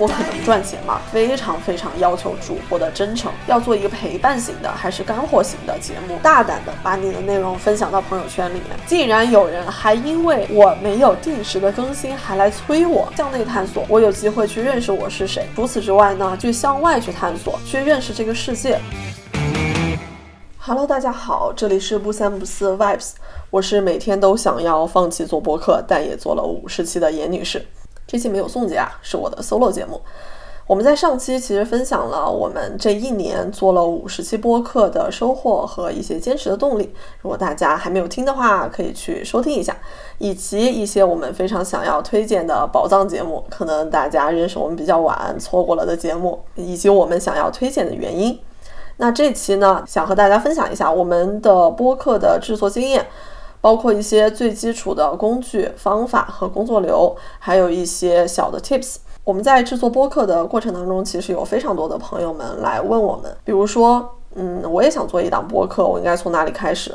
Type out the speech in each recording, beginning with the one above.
我可能赚钱嘛，非常非常要求主播的真诚，要做一个陪伴型的还是干货型的节目，大胆的把你的内容分享到朋友圈里面。竟然有人还因为我没有定时的更新，还来催我向内探索，我有机会去认识我是谁。除此之外呢，就向外去探索，去认识这个世界。Hello，大家好，这里是不三不四 Vibes，我是每天都想要放弃做播客，但也做了五十期的严女士。这期没有宋姐啊，是我的 solo 节目。我们在上期其实分享了我们这一年做了五十期播客的收获和一些坚持的动力。如果大家还没有听的话，可以去收听一下，以及一些我们非常想要推荐的宝藏节目，可能大家认识我们比较晚，错过了的节目，以及我们想要推荐的原因。那这期呢，想和大家分享一下我们的播客的制作经验。包括一些最基础的工具、方法和工作流，还有一些小的 tips。我们在制作播客的过程当中，其实有非常多的朋友们来问我们，比如说，嗯，我也想做一档播客，我应该从哪里开始？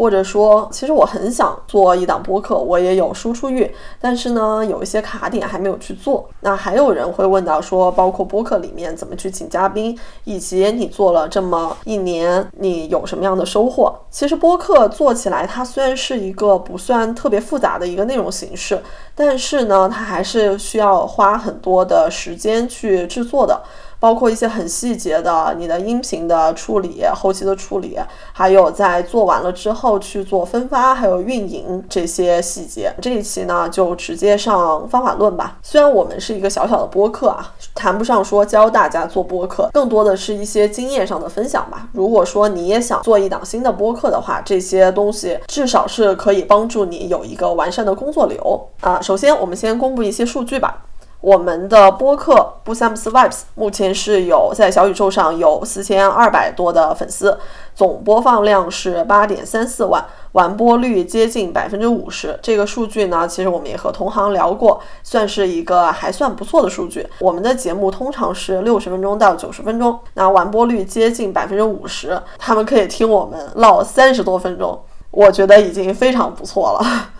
或者说，其实我很想做一档播客，我也有输出欲，但是呢，有一些卡点还没有去做。那还有人会问到说，包括播客里面怎么去请嘉宾，以及你做了这么一年，你有什么样的收获？其实播客做起来，它虽然是一个不算特别复杂的一个内容形式，但是呢，它还是需要花很多的时间去制作的。包括一些很细节的，你的音频的处理、后期的处理，还有在做完了之后去做分发，还有运营这些细节。这一期呢，就直接上方法论吧。虽然我们是一个小小的播客啊，谈不上说教大家做播客，更多的是一些经验上的分享吧。如果说你也想做一档新的播客的话，这些东西至少是可以帮助你有一个完善的工作流啊。首先，我们先公布一些数据吧。我们的播客不三不四 Vibes 目前是有在小宇宙上有四千二百多的粉丝，总播放量是八点三四万，完播率接近百分之五十。这个数据呢，其实我们也和同行聊过，算是一个还算不错的数据。我们的节目通常是六十分钟到九十分钟，那完播率接近百分之五十，他们可以听我们唠三十多分钟，我觉得已经非常不错了。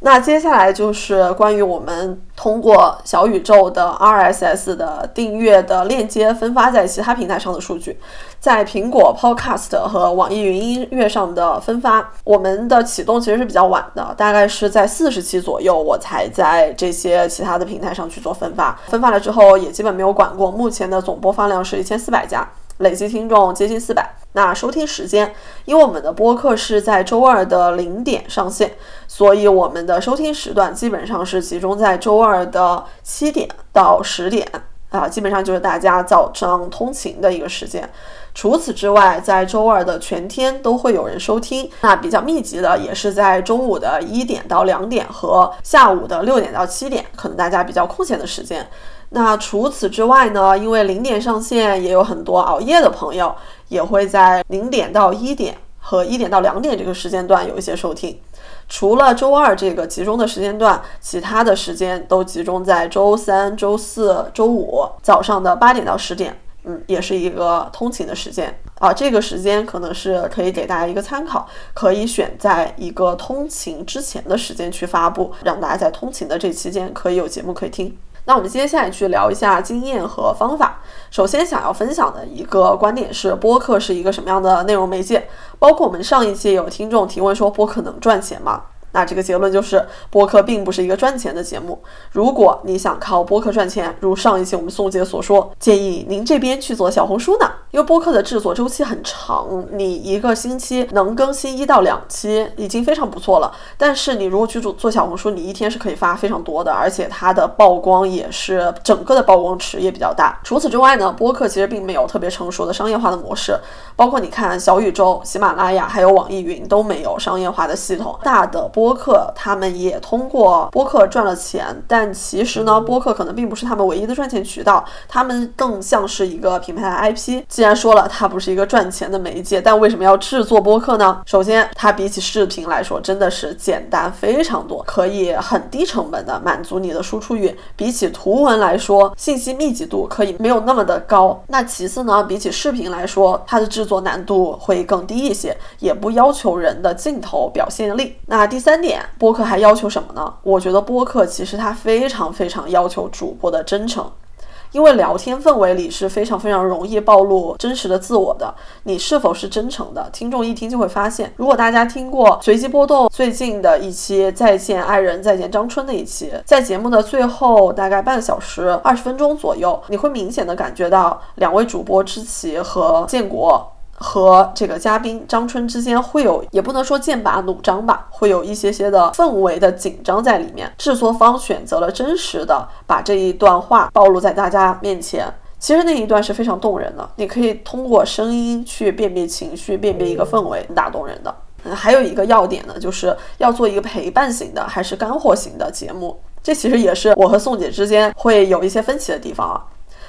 那接下来就是关于我们通过小宇宙的 RSS 的订阅的链接分发在其他平台上的数据，在苹果 Podcast 和网易云音乐上的分发，我们的启动其实是比较晚的，大概是在四十期左右，我才在这些其他的平台上去做分发。分发了之后也基本没有管过，目前的总播放量是一千四百家。累计听众接近四百。那收听时间，因为我们的播客是在周二的零点上线，所以我们的收听时段基本上是集中在周二的七点到十点啊，基本上就是大家早上通勤的一个时间。除此之外，在周二的全天都会有人收听。那比较密集的也是在中午的一点到两点和下午的六点到七点，可能大家比较空闲的时间。那除此之外呢？因为零点上线，也有很多熬夜的朋友也会在零点到一点和一点到两点这个时间段有一些收听。除了周二这个集中的时间段，其他的时间都集中在周三、周四周五早上的八点到十点。嗯，也是一个通勤的时间啊。这个时间可能是可以给大家一个参考，可以选在一个通勤之前的时间去发布，让大家在通勤的这期间可以有节目可以听。那我们接下来去聊一下经验和方法。首先想要分享的一个观点是，播客是一个什么样的内容媒介？包括我们上一期有听众提问说，播客能赚钱吗？那这个结论就是，播客并不是一个赚钱的节目。如果你想靠播客赚钱，如上一期我们宋姐所说，建议您这边去做小红书呢，因为播客的制作周期很长，你一个星期能更新一到两期已经非常不错了。但是你如果去做做小红书，你一天是可以发非常多的，而且它的曝光也是整个的曝光池也比较大。除此之外呢，播客其实并没有特别成熟的商业化的模式，包括你看小宇宙、喜马拉雅还有网易云都没有商业化的系统，大的。播客，他们也通过播客赚了钱，但其实呢，播客可能并不是他们唯一的赚钱渠道，他们更像是一个品牌的 IP。既然说了它不是一个赚钱的媒介，但为什么要制作播客呢？首先，它比起视频来说，真的是简单非常多，可以很低成本的满足你的输出欲。比起图文来说，信息密集度可以没有那么的高。那其次呢，比起视频来说，它的制作难度会更低一些，也不要求人的镜头表现力。那第三三点，播客还要求什么呢？我觉得播客其实它非常非常要求主播的真诚。因为聊天氛围里是非常非常容易暴露真实的自我的，你是否是真诚的？听众一听就会发现。如果大家听过随机波动最近的一期《再见爱人，再见张春》的一期，在节目的最后大概半小时二十分钟左右，你会明显的感觉到两位主播知奇和建国。和这个嘉宾张春之间会有，也不能说剑拔弩张吧，会有一些些的氛围的紧张在里面。制作方选择了真实的把这一段话暴露在大家面前，其实那一段是非常动人的。你可以通过声音去辨别情绪，辨别一个氛围，打动人的。嗯，还有一个要点呢，就是要做一个陪伴型的还是干货型的节目，这其实也是我和宋姐之间会有一些分歧的地方啊。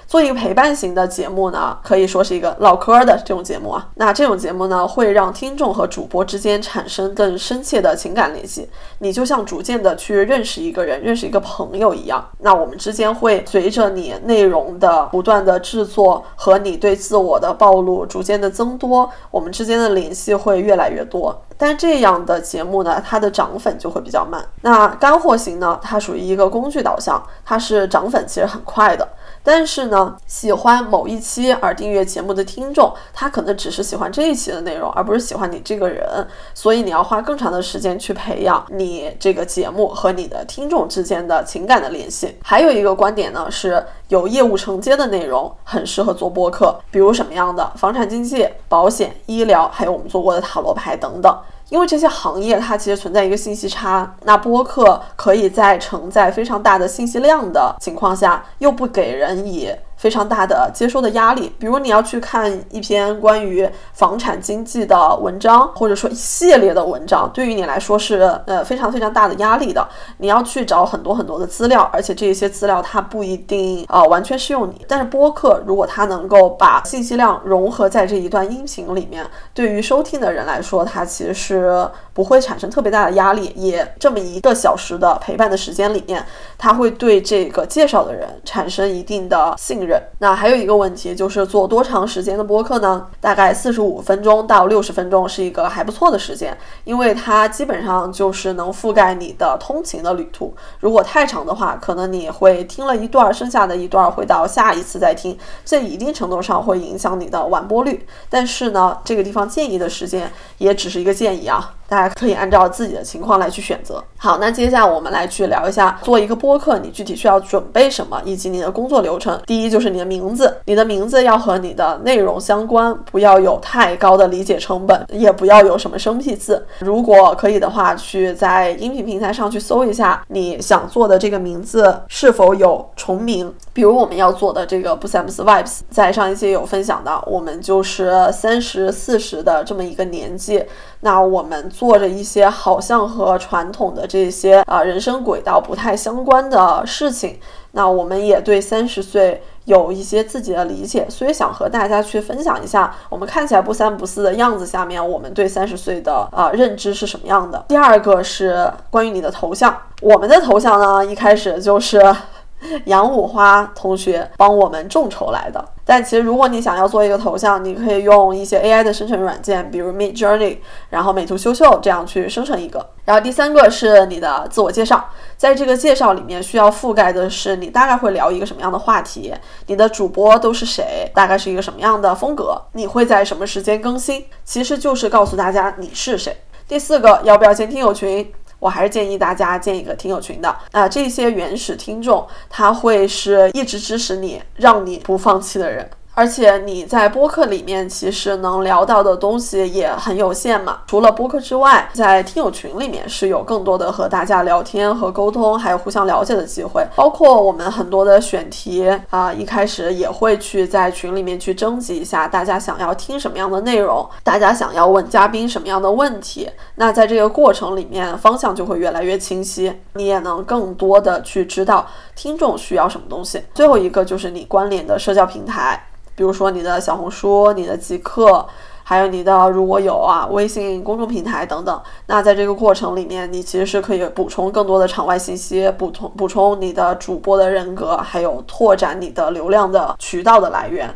做一个陪伴型的节目呢，可以说是一个唠嗑的这种节目啊。那这种节目呢，会让听众和主播之间产生更深切的情感联系。你就像逐渐的去认识一个人，认识一个朋友一样。那我们之间会随着你内容的不断的制作和你对自我的暴露逐渐的增多，我们之间的联系会越来越多。但这样的节目呢，它的涨粉就会比较慢。那干货型呢，它属于一个工具导向，它是涨粉其实很快的。但是呢，喜欢某一期而订阅节目的听众，他可能只是喜欢这一期的内容，而不是喜欢你这个人。所以你要花更长的时间去培养你这个节目和你的听众之间的情感的联系。还有一个观点呢，是有业务承接的内容很适合做播客，比如什么样的房产经纪、保险、医疗，还有我们做过的塔罗牌等等。因为这些行业它其实存在一个信息差，那播客可以在承载非常大的信息量的情况下，又不给人以。非常大的接收的压力，比如你要去看一篇关于房产经济的文章，或者说一系列的文章，对于你来说是呃非常非常大的压力的。你要去找很多很多的资料，而且这些资料它不一定啊完全适用你。但是播客如果它能够把信息量融合在这一段音频里面，对于收听的人来说，它其实是不会产生特别大的压力。也这么一个小时的陪伴的时间里面，它会对这个介绍的人产生一定的信任。那还有一个问题就是做多长时间的播客呢？大概四十五分钟到六十分钟是一个还不错的时间，因为它基本上就是能覆盖你的通勤的旅途。如果太长的话，可能你会听了一段，剩下的一段会到下一次再听，这一定程度上会影响你的完播率。但是呢，这个地方建议的时间也只是一个建议啊。大家可以按照自己的情况来去选择。好，那接下来我们来去聊一下，做一个播客，你具体需要准备什么，以及你的工作流程。第一就是你的名字，你的名字要和你的内容相关，不要有太高的理解成本，也不要有什么生僻字。如果可以的话，去在音频平台上去搜一下你想做的这个名字是否有重名。比如我们要做的这个 Busams Vibes，在上一期有分享的，我们就是三十四十的这么一个年纪。那我们做着一些好像和传统的这些啊人生轨道不太相关的事情，那我们也对三十岁有一些自己的理解，所以想和大家去分享一下，我们看起来不三不四的样子下面，我们对三十岁的啊认知是什么样的。第二个是关于你的头像，我们的头像呢，一开始就是。杨五花同学帮我们众筹来的，但其实如果你想要做一个头像，你可以用一些 AI 的生成软件，比如 Mid Journey，然后美图秀秀这样去生成一个。然后第三个是你的自我介绍，在这个介绍里面需要覆盖的是你大概会聊一个什么样的话题，你的主播都是谁，大概是一个什么样的风格，你会在什么时间更新，其实就是告诉大家你是谁。第四个，要不要建听友群？我还是建议大家建一个听友群的啊，这些原始听众他会是一直支持你、让你不放弃的人。而且你在播客里面其实能聊到的东西也很有限嘛。除了播客之外，在听友群里面是有更多的和大家聊天和沟通，还有互相了解的机会。包括我们很多的选题啊，一开始也会去在群里面去征集一下大家想要听什么样的内容，大家想要问嘉宾什么样的问题。那在这个过程里面，方向就会越来越清晰，你也能更多的去知道听众需要什么东西。最后一个就是你关联的社交平台。比如说你的小红书、你的极客，还有你的如果有啊微信公众平台等等，那在这个过程里面，你其实是可以补充更多的场外信息，补充补充你的主播的人格，还有拓展你的流量的渠道的来源。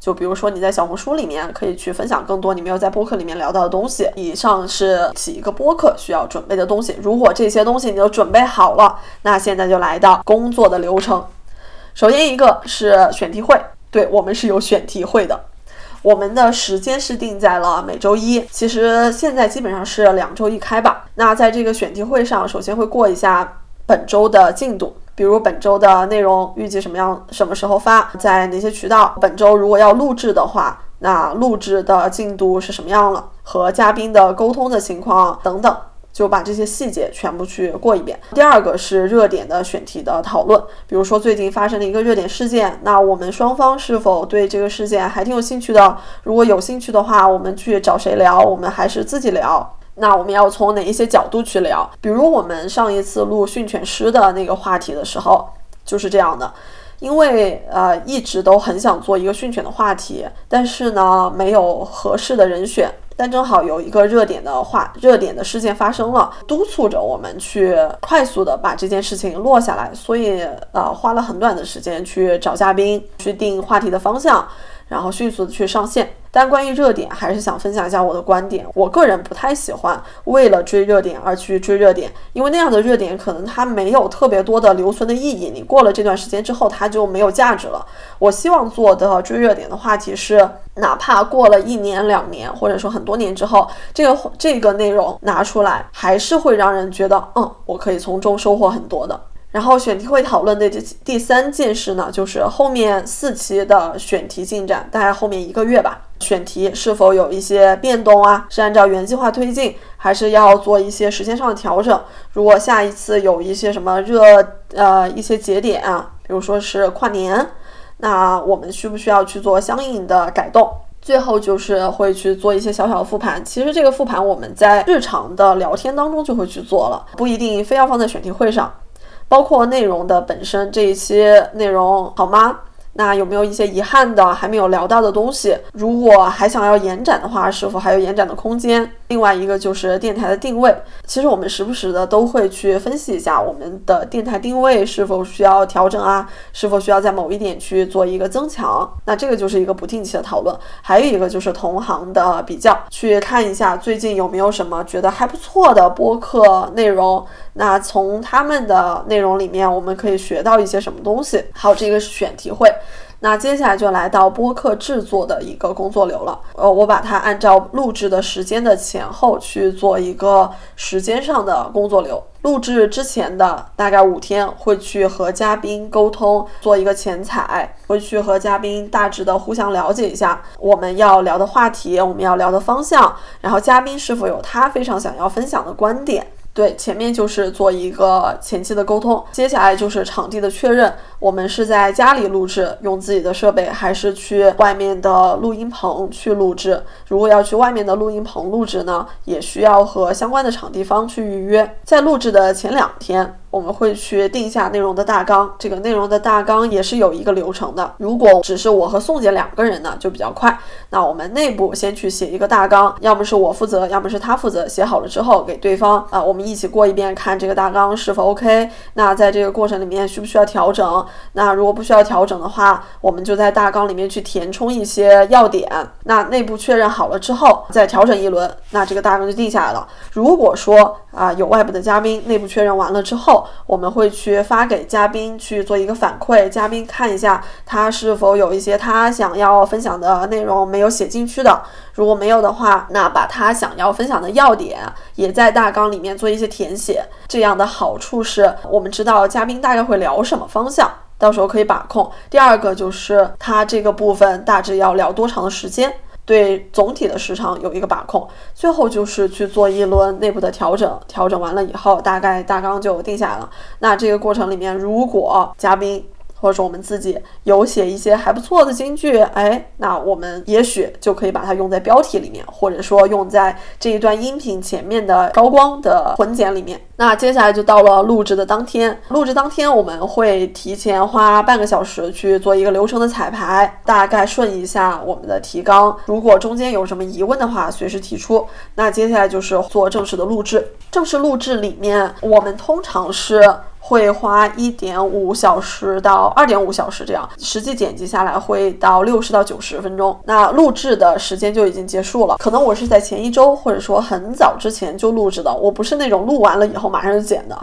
就比如说你在小红书里面可以去分享更多你没有在播客里面聊到的东西。以上是起一个播客需要准备的东西。如果这些东西你都准备好了，那现在就来到工作的流程。首先一个是选题会。对我们是有选题会的，我们的时间是定在了每周一。其实现在基本上是两周一开吧。那在这个选题会上，首先会过一下本周的进度，比如本周的内容预计什么样、什么时候发，在哪些渠道。本周如果要录制的话，那录制的进度是什么样了，和嘉宾的沟通的情况等等。就把这些细节全部去过一遍。第二个是热点的选题的讨论，比如说最近发生的一个热点事件，那我们双方是否对这个事件还挺有兴趣的？如果有兴趣的话，我们去找谁聊？我们还是自己聊？那我们要从哪一些角度去聊？比如我们上一次录训犬师的那个话题的时候，就是这样的，因为呃一直都很想做一个训犬的话题，但是呢没有合适的人选。但正好有一个热点的话，热点的事件发生了，督促着我们去快速的把这件事情落下来，所以呃花了很短的时间去找嘉宾，去定话题的方向。然后迅速的去上线，但关于热点，还是想分享一下我的观点。我个人不太喜欢为了追热点而去追热点，因为那样的热点可能它没有特别多的留存的意义。你过了这段时间之后，它就没有价值了。我希望做的追热点的话题是，哪怕过了一年、两年，或者说很多年之后，这个这个内容拿出来，还是会让人觉得，嗯，我可以从中收获很多的。然后选题会讨论的第第三件事呢，就是后面四期的选题进展，大概后面一个月吧。选题是否有一些变动啊？是按照原计划推进，还是要做一些时间上的调整？如果下一次有一些什么热呃一些节点啊，比如说是跨年，那我们需不需要去做相应的改动？最后就是会去做一些小小的复盘。其实这个复盘我们在日常的聊天当中就会去做了，不一定非要放在选题会上。包括内容的本身这一期内容好吗？那有没有一些遗憾的还没有聊到的东西？如果还想要延展的话，是否还有延展的空间？另外一个就是电台的定位，其实我们时不时的都会去分析一下我们的电台定位是否需要调整啊，是否需要在某一点去做一个增强？那这个就是一个不定期的讨论。还有一个就是同行的比较，去看一下最近有没有什么觉得还不错的播客内容，那从他们的内容里面我们可以学到一些什么东西？好，这个是选题会。那接下来就来到播客制作的一个工作流了。呃，我把它按照录制的时间的前后去做一个时间上的工作流。录制之前的大概五天会去和嘉宾沟通，做一个前采，会去和嘉宾大致的互相了解一下我们要聊的话题，我们要聊的方向，然后嘉宾是否有他非常想要分享的观点。对，前面就是做一个前期的沟通，接下来就是场地的确认。我们是在家里录制，用自己的设备，还是去外面的录音棚去录制？如果要去外面的录音棚录制呢，也需要和相关的场地方去预约。在录制的前两天。我们会去定下内容的大纲，这个内容的大纲也是有一个流程的。如果只是我和宋姐两个人呢，就比较快。那我们内部先去写一个大纲，要么是我负责，要么是他负责。写好了之后给对方啊，我们一起过一遍，看这个大纲是否 OK。那在这个过程里面需不需要调整？那如果不需要调整的话，我们就在大纲里面去填充一些要点。那内部确认好了之后再调整一轮，那这个大纲就定下来了。如果说啊有外部的嘉宾，内部确认完了之后。我们会去发给嘉宾去做一个反馈，嘉宾看一下他是否有一些他想要分享的内容没有写进去的，如果没有的话，那把他想要分享的要点也在大纲里面做一些填写。这样的好处是我们知道嘉宾大概会聊什么方向。到时候可以把控。第二个就是它这个部分大致要聊多长的时间，对总体的时长有一个把控。最后就是去做一轮内部的调整，调整完了以后，大概大纲就定下来了。那这个过程里面，如果嘉宾或者说我们自己有写一些还不错的金句，哎，那我们也许就可以把它用在标题里面，或者说用在这一段音频前面的高光的混剪里面。那接下来就到了录制的当天，录制当天我们会提前花半个小时去做一个流程的彩排，大概顺一下我们的提纲。如果中间有什么疑问的话，随时提出。那接下来就是做正式的录制。正式录制里面，我们通常是。会花一点五小时到二点五小时这样，实际剪辑下来会到六十到九十分钟。那录制的时间就已经结束了，可能我是在前一周或者说很早之前就录制的，我不是那种录完了以后马上就剪的，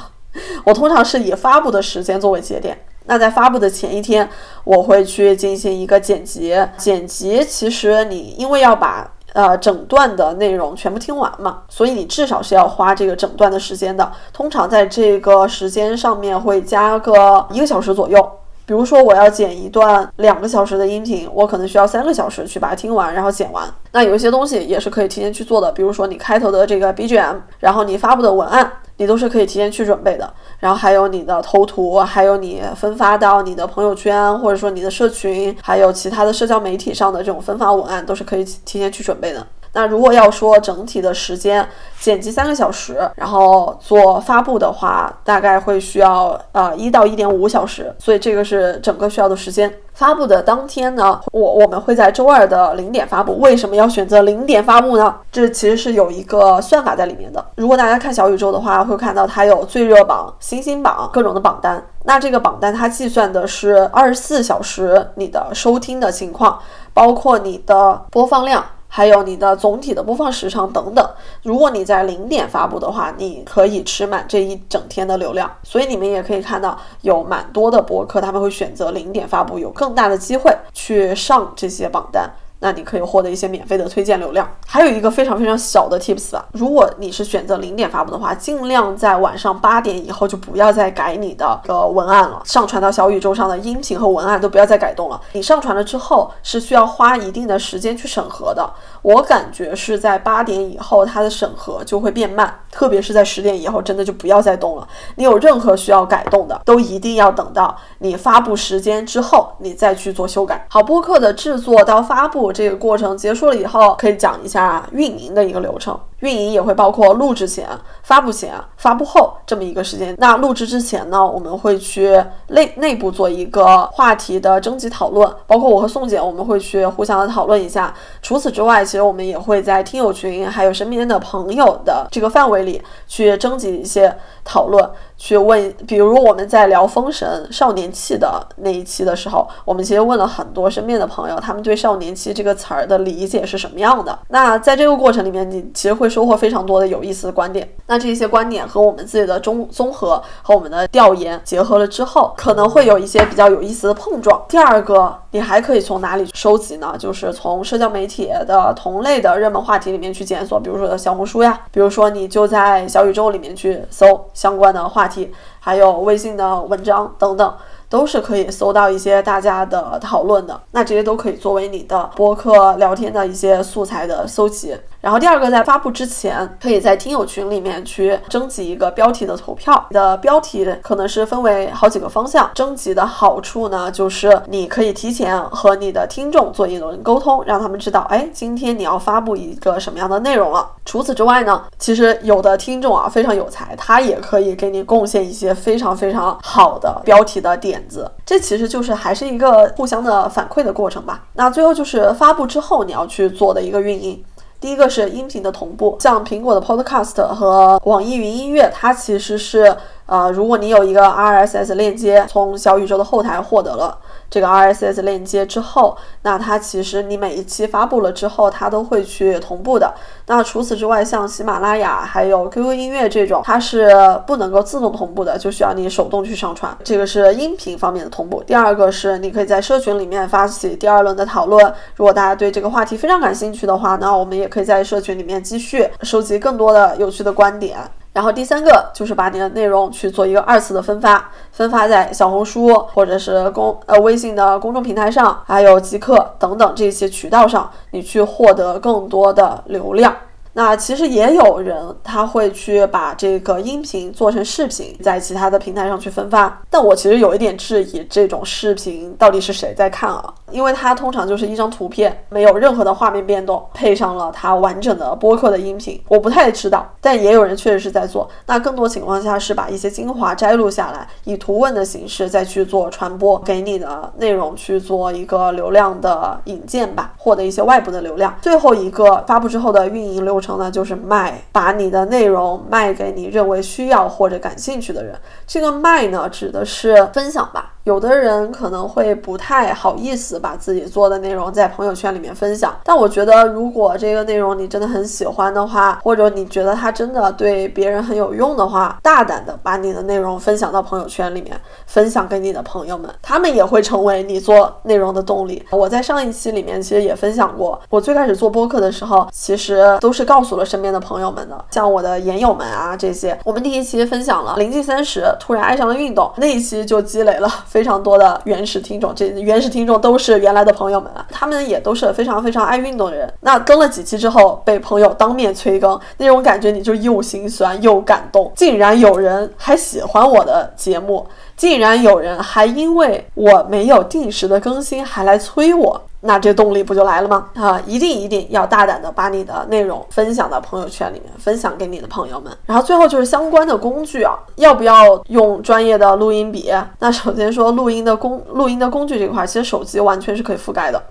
我通常是以发布的时间作为节点。那在发布的前一天，我会去进行一个剪辑。剪辑其实你因为要把。呃，整段的内容全部听完嘛，所以你至少是要花这个整段的时间的。通常在这个时间上面会加个一个小时左右。比如说我要剪一段两个小时的音频，我可能需要三个小时去把它听完，然后剪完。那有一些东西也是可以提前去做的，比如说你开头的这个 BGM，然后你发布的文案，你都是可以提前去准备的。然后还有你的头图，还有你分发到你的朋友圈，或者说你的社群，还有其他的社交媒体上的这种分发文案，都是可以提前去准备的。那如果要说整体的时间，剪辑三个小时，然后做发布的话，大概会需要呃一到一点五小时，所以这个是整个需要的时间。发布的当天呢，我我们会在周二的零点发布。为什么要选择零点发布呢？这其实是有一个算法在里面的。如果大家看小宇宙的话，会看到它有最热榜、星星榜各种的榜单。那这个榜单它计算的是二十四小时你的收听的情况，包括你的播放量。还有你的总体的播放时长等等。如果你在零点发布的话，你可以吃满这一整天的流量。所以你们也可以看到，有蛮多的博客他们会选择零点发布，有更大的机会去上这些榜单。那你可以获得一些免费的推荐流量。还有一个非常非常小的 tips 吧，如果你是选择零点发布的话，尽量在晚上八点以后就不要再改你的个文案了，上传到小宇宙上的音频和文案都不要再改动了。你上传了之后是需要花一定的时间去审核的，我感觉是在八点以后它的审核就会变慢，特别是在十点以后，真的就不要再动了。你有任何需要改动的，都一定要等到你发布时间之后，你再去做修改。好，播客的制作到发布。这个过程结束了以后，可以讲一下运营的一个流程。运营也会包括录制前、发布前、发布后这么一个时间。那录制之前呢，我们会去内内部做一个话题的征集讨论，包括我和宋姐，我们会去互相的讨论一下。除此之外，其实我们也会在听友群还有身边的朋友的这个范围里去征集一些讨论。去问，比如我们在聊《封神少年气》的那一期的时候，我们其实问了很多身边的朋友，他们对“少年气”这个词儿的理解是什么样的。那在这个过程里面，你其实会收获非常多的有意思的观点。那这些观点和我们自己的综综合和我们的调研结合了之后，可能会有一些比较有意思的碰撞。第二个，你还可以从哪里收集呢？就是从社交媒体的同类的热门话题里面去检索，比如说小红书呀，比如说你就在小宇宙里面去搜相关的话题。还有微信的文章等等。都是可以搜到一些大家的讨论的，那这些都可以作为你的播客聊天的一些素材的搜集。然后第二个，在发布之前，可以在听友群里面去征集一个标题的投票。你的标题可能是分为好几个方向。征集的好处呢，就是你可以提前和你的听众做一轮沟通，让他们知道，哎，今天你要发布一个什么样的内容了。除此之外呢，其实有的听众啊非常有才，他也可以给你贡献一些非常非常好的标题的点。这其实就是还是一个互相的反馈的过程吧。那最后就是发布之后你要去做的一个运营。第一个是音频的同步，像苹果的 Podcast 和网易云音乐，它其实是呃，如果你有一个 RSS 链接，从小宇宙的后台获得了。这个 RSS 链接之后，那它其实你每一期发布了之后，它都会去同步的。那除此之外，像喜马拉雅还有 QQ 音乐这种，它是不能够自动同步的，就需要你手动去上传。这个是音频方面的同步。第二个是你可以在社群里面发起第二轮的讨论。如果大家对这个话题非常感兴趣的话，那我们也可以在社群里面继续收集更多的有趣的观点。然后第三个就是把你的内容去做一个二次的分发，分发在小红书或者是公呃微信的公众平台上，还有极客等等这些渠道上，你去获得更多的流量。那其实也有人他会去把这个音频做成视频，在其他的平台上去分发。但我其实有一点质疑，这种视频到底是谁在看啊？因为它通常就是一张图片，没有任何的画面变动，配上了它完整的播客的音频。我不太知道，但也有人确实是在做。那更多情况下是把一些精华摘录下来，以图文的形式再去做传播，给你的内容去做一个流量的引荐吧，获得一些外部的流量。最后一个发布之后的运营流程呢，就是卖，把你的内容卖给你认为需要或者感兴趣的人。这个卖呢，指的是分享吧。有的人可能会不太好意思把自己做的内容在朋友圈里面分享，但我觉得如果这个内容你真的很喜欢的话，或者你觉得它真的对别人很有用的话，大胆的把你的内容分享到朋友圈里面，分享给你的朋友们，他们也会成为你做内容的动力。我在上一期里面其实也分享过，我最开始做播客的时候，其实都是告告诉了身边的朋友们的，像我的研友们啊这些。我们第一期分享了临近三十，突然爱上了运动，那一期就积累了。非常多的原始听众，这原始听众都是原来的朋友们啊，他们也都是非常非常爱运动的人。那更了几期之后，被朋友当面催更，那种感觉你就又心酸又感动，竟然有人还喜欢我的节目，竟然有人还因为我没有定时的更新还来催我。那这动力不就来了吗？啊，一定一定要大胆的把你的内容分享到朋友圈里面，分享给你的朋友们。然后最后就是相关的工具啊，要不要用专业的录音笔？那首先说录音的工录音的工具这块，其实手机完全是可以覆盖的。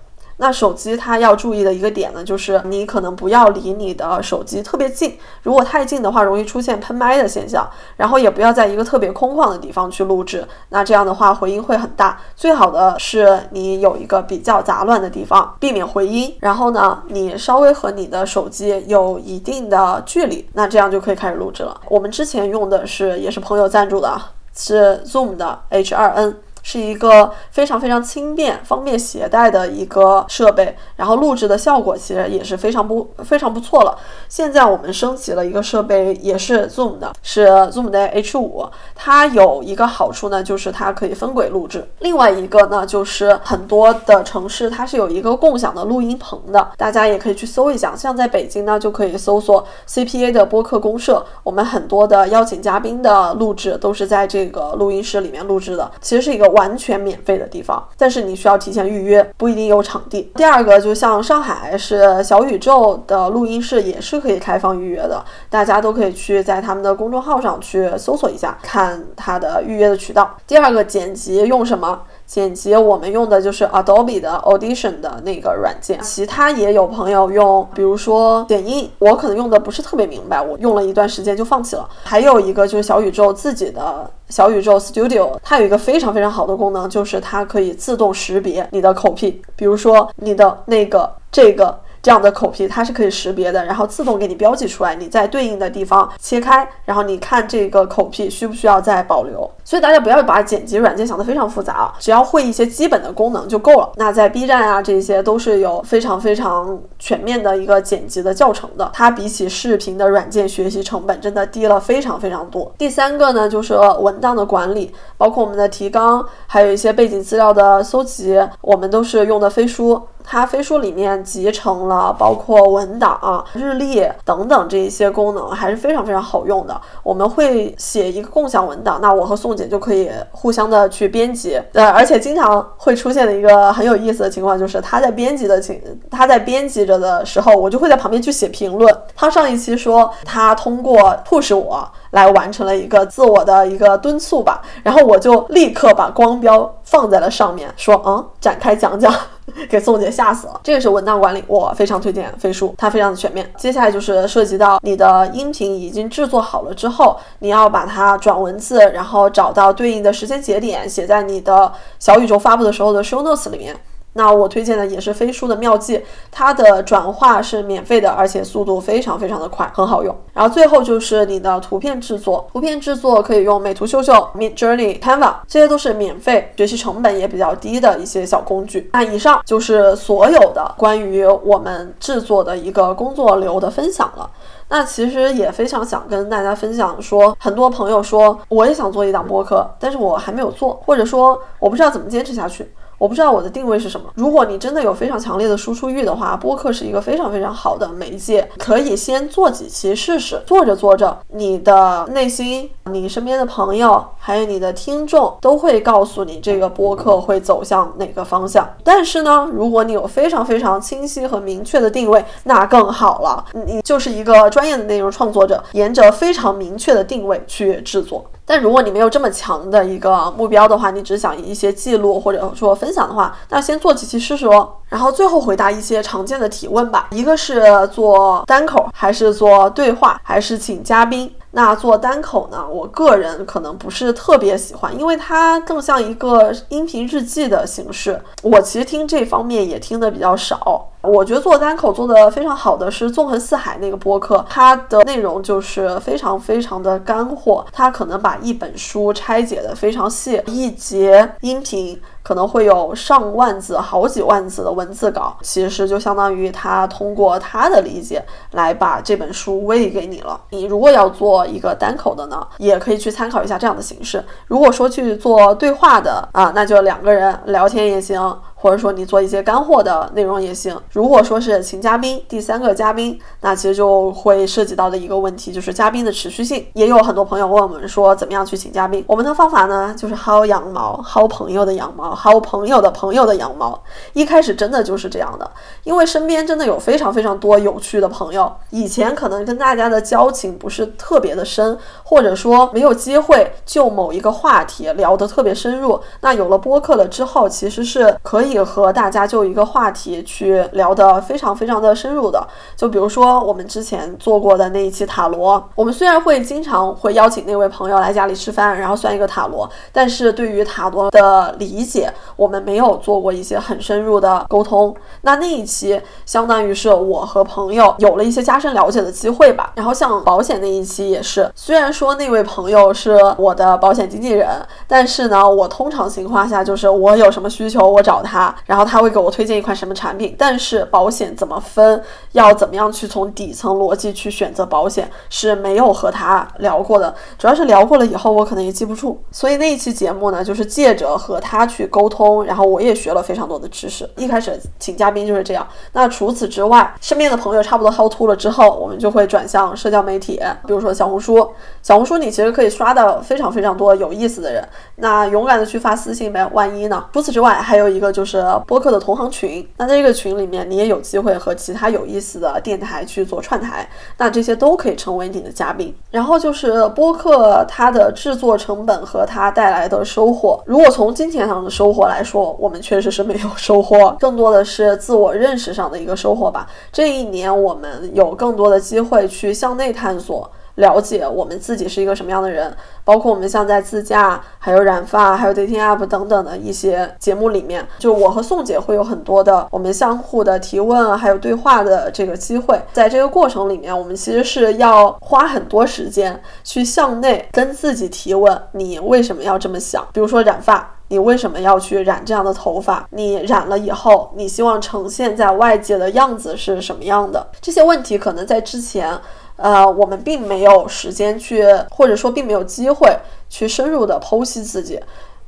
那手机它要注意的一个点呢，就是你可能不要离你的手机特别近，如果太近的话，容易出现喷麦的现象。然后也不要在一个特别空旷的地方去录制，那这样的话回音会很大。最好的是你有一个比较杂乱的地方，避免回音。然后呢，你稍微和你的手机有一定的距离，那这样就可以开始录制了。我们之前用的是也是朋友赞助的，是 Zoom 的 H2N。是一个非常非常轻便、方便携带的一个设备，然后录制的效果其实也是非常不非常不错了。现在我们升级了一个设备，也是 Zoom 的，是 Zoom 的 H5。它有一个好处呢，就是它可以分轨录制；另外一个呢，就是很多的城市它是有一个共享的录音棚的，大家也可以去搜一下。像在北京呢，就可以搜索 CPA 的播客公社，我们很多的邀请嘉宾的录制都是在这个录音室里面录制的，其实是一个。完全免费的地方，但是你需要提前预约，不一定有场地。第二个，就像上海是小宇宙的录音室，也是可以开放预约的，大家都可以去在他们的公众号上去搜索一下，看它的预约的渠道。第二个，剪辑用什么？剪辑我们用的就是 Adobe 的 Audition 的那个软件，其他也有朋友用，比如说剪映，我可能用的不是特别明白，我用了一段时间就放弃了。还有一个就是小宇宙自己的小宇宙 Studio，它有一个非常非常好的功能，就是它可以自动识别你的口癖，比如说你的那个这个。这样的口癖它是可以识别的，然后自动给你标记出来，你在对应的地方切开，然后你看这个口癖需不需要再保留。所以大家不要把剪辑软件想得非常复杂啊，只要会一些基本的功能就够了。那在 B 站啊这些都是有非常非常全面的一个剪辑的教程的，它比起视频的软件学习成本真的低了非常非常多。第三个呢就是文档的管理，包括我们的提纲，还有一些背景资料的搜集，我们都是用的飞书。它飞书里面集成了包括文档、日历等等这一些功能，还是非常非常好用的。我们会写一个共享文档，那我和宋姐就可以互相的去编辑。呃，而且经常会出现的一个很有意思的情况就是，他在编辑的情，他在编辑着的时候，我就会在旁边去写评论。他上一期说他通过 push 我。来完成了一个自我的一个敦促吧，然后我就立刻把光标放在了上面，说嗯，展开讲讲，给宋姐吓死了。这个是文档管理，我非常推荐飞书，它非常的全面。接下来就是涉及到你的音频已经制作好了之后，你要把它转文字，然后找到对应的时间节点，写在你的小宇宙发布的时候的 show notes 里面。那我推荐的也是飞书的妙计，它的转化是免费的，而且速度非常非常的快，很好用。然后最后就是你的图片制作，图片制作可以用美图秀秀、Mid Journey、Canva，这些都是免费、学习成本也比较低的一些小工具。那以上就是所有的关于我们制作的一个工作流的分享了。那其实也非常想跟大家分享，说很多朋友说我也想做一档播客，但是我还没有做，或者说我不知道怎么坚持下去。我不知道我的定位是什么。如果你真的有非常强烈的输出欲的话，播客是一个非常非常好的媒介，可以先做几期试试。做着做着，你的内心、你身边的朋友，还有你的听众，都会告诉你这个播客会走向哪个方向。但是呢，如果你有非常非常清晰和明确的定位，那更好了。你就是一个专业的内容创作者，沿着非常明确的定位去制作。但如果你没有这么强的一个目标的话，你只想一些记录或者说分享的话，那先做几期试试哦。然后最后回答一些常见的提问吧，一个是做单口，还是做对话，还是请嘉宾？那做单口呢？我个人可能不是特别喜欢，因为它更像一个音频日记的形式。我其实听这方面也听的比较少。我觉得做单口做的非常好的是纵横四海那个播客，它的内容就是非常非常的干货，它可能把一本书拆解的非常细，一节音频。可能会有上万字、好几万字的文字稿，其实就相当于他通过他的理解来把这本书喂给你了。你如果要做一个单口的呢，也可以去参考一下这样的形式。如果说去做对话的啊，那就两个人聊天也行。或者说你做一些干货的内容也行。如果说是请嘉宾，第三个嘉宾，那其实就会涉及到的一个问题就是嘉宾的持续性。也有很多朋友问我们说，怎么样去请嘉宾？我们的方法呢，就是薅羊毛，薅朋友的羊毛，薅朋友的朋友的羊毛。一开始真的就是这样的，因为身边真的有非常非常多有趣的朋友，以前可能跟大家的交情不是特别的深，或者说没有机会就某一个话题聊得特别深入。那有了播客了之后，其实是可以。和大家就一个话题去聊得非常非常的深入的，就比如说我们之前做过的那一期塔罗，我们虽然会经常会邀请那位朋友来家里吃饭，然后算一个塔罗，但是对于塔罗的理解，我们没有做过一些很深入的沟通。那那一期相当于是我和朋友有了一些加深了解的机会吧。然后像保险那一期也是，虽然说那位朋友是我的保险经纪人，但是呢，我通常情况下就是我有什么需求我找他。然后他会给我推荐一款什么产品，但是保险怎么分，要怎么样去从底层逻辑去选择保险是没有和他聊过的，主要是聊过了以后我可能也记不住，所以那一期节目呢，就是借着和他去沟通，然后我也学了非常多的知识。一开始请嘉宾就是这样，那除此之外，身边的朋友差不多薅秃了之后，我们就会转向社交媒体，比如说小红书，小红书你其实可以刷到非常非常多有意思的人，那勇敢的去发私信呗，万一呢？除此之外，还有一个就是。是播客的同行群，那在这个群里面，你也有机会和其他有意思的电台去做串台，那这些都可以成为你的嘉宾。然后就是播客它的制作成本和它带来的收获，如果从金钱上的收获来说，我们确实是没有收获，更多的是自我认识上的一个收获吧。这一年我们有更多的机会去向内探索。了解我们自己是一个什么样的人，包括我们像在自驾、还有染发、还有 dating app 等等的一些节目里面，就我和宋姐会有很多的我们相互的提问，还有对话的这个机会。在这个过程里面，我们其实是要花很多时间去向内跟自己提问：你为什么要这么想？比如说染发，你为什么要去染这样的头发？你染了以后，你希望呈现在外界的样子是什么样的？这些问题可能在之前。呃，我们并没有时间去，或者说并没有机会去深入的剖析自己，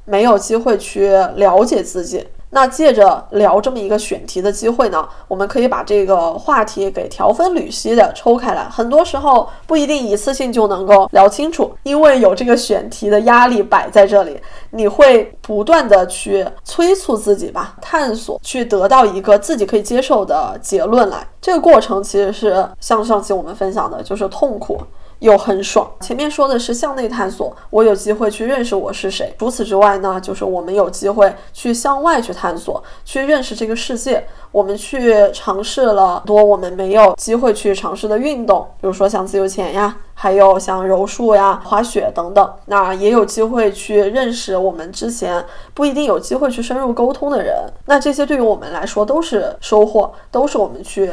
没有机会去了解自己。那借着聊这么一个选题的机会呢，我们可以把这个话题给条分缕析的抽开来。很多时候不一定一次性就能够聊清楚，因为有这个选题的压力摆在这里，你会不断的去催促自己吧，探索，去得到一个自己可以接受的结论来。这个过程其实是像上期我们分享的，就是痛苦。又很爽。前面说的是向内探索，我有机会去认识我是谁。除此之外呢，就是我们有机会去向外去探索，去认识这个世界。我们去尝试了多我们没有机会去尝试的运动，比如说像自由潜呀，还有像柔术呀、滑雪等等。那也有机会去认识我们之前不一定有机会去深入沟通的人。那这些对于我们来说都是收获，都是我们去。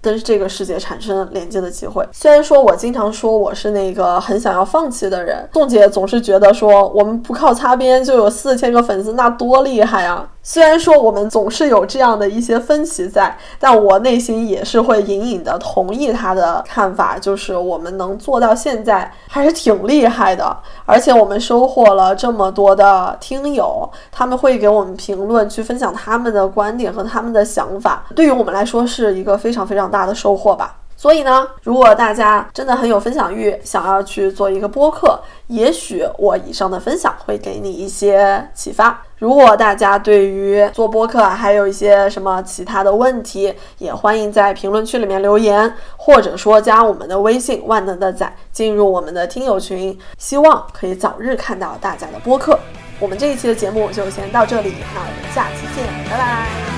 跟这个世界产生连接的机会。虽然说我经常说我是那个很想要放弃的人，宋姐总是觉得说我们不靠擦边就有四千个粉丝，那多厉害啊！虽然说我们总是有这样的一些分歧在，但我内心也是会隐隐的同意他的看法，就是我们能做到现在还是挺厉害的。而且我们收获了这么多的听友，他们会给我们评论，去分享他们的观点和他们的想法，对于我们来说是一个非常非常大的收获吧。所以呢，如果大家真的很有分享欲，想要去做一个播客，也许我以上的分享会给你一些启发。如果大家对于做播客还有一些什么其他的问题，也欢迎在评论区里面留言，或者说加我们的微信万能的仔进入我们的听友群，希望可以早日看到大家的播客。我们这一期的节目就先到这里，那我们下期见，拜拜。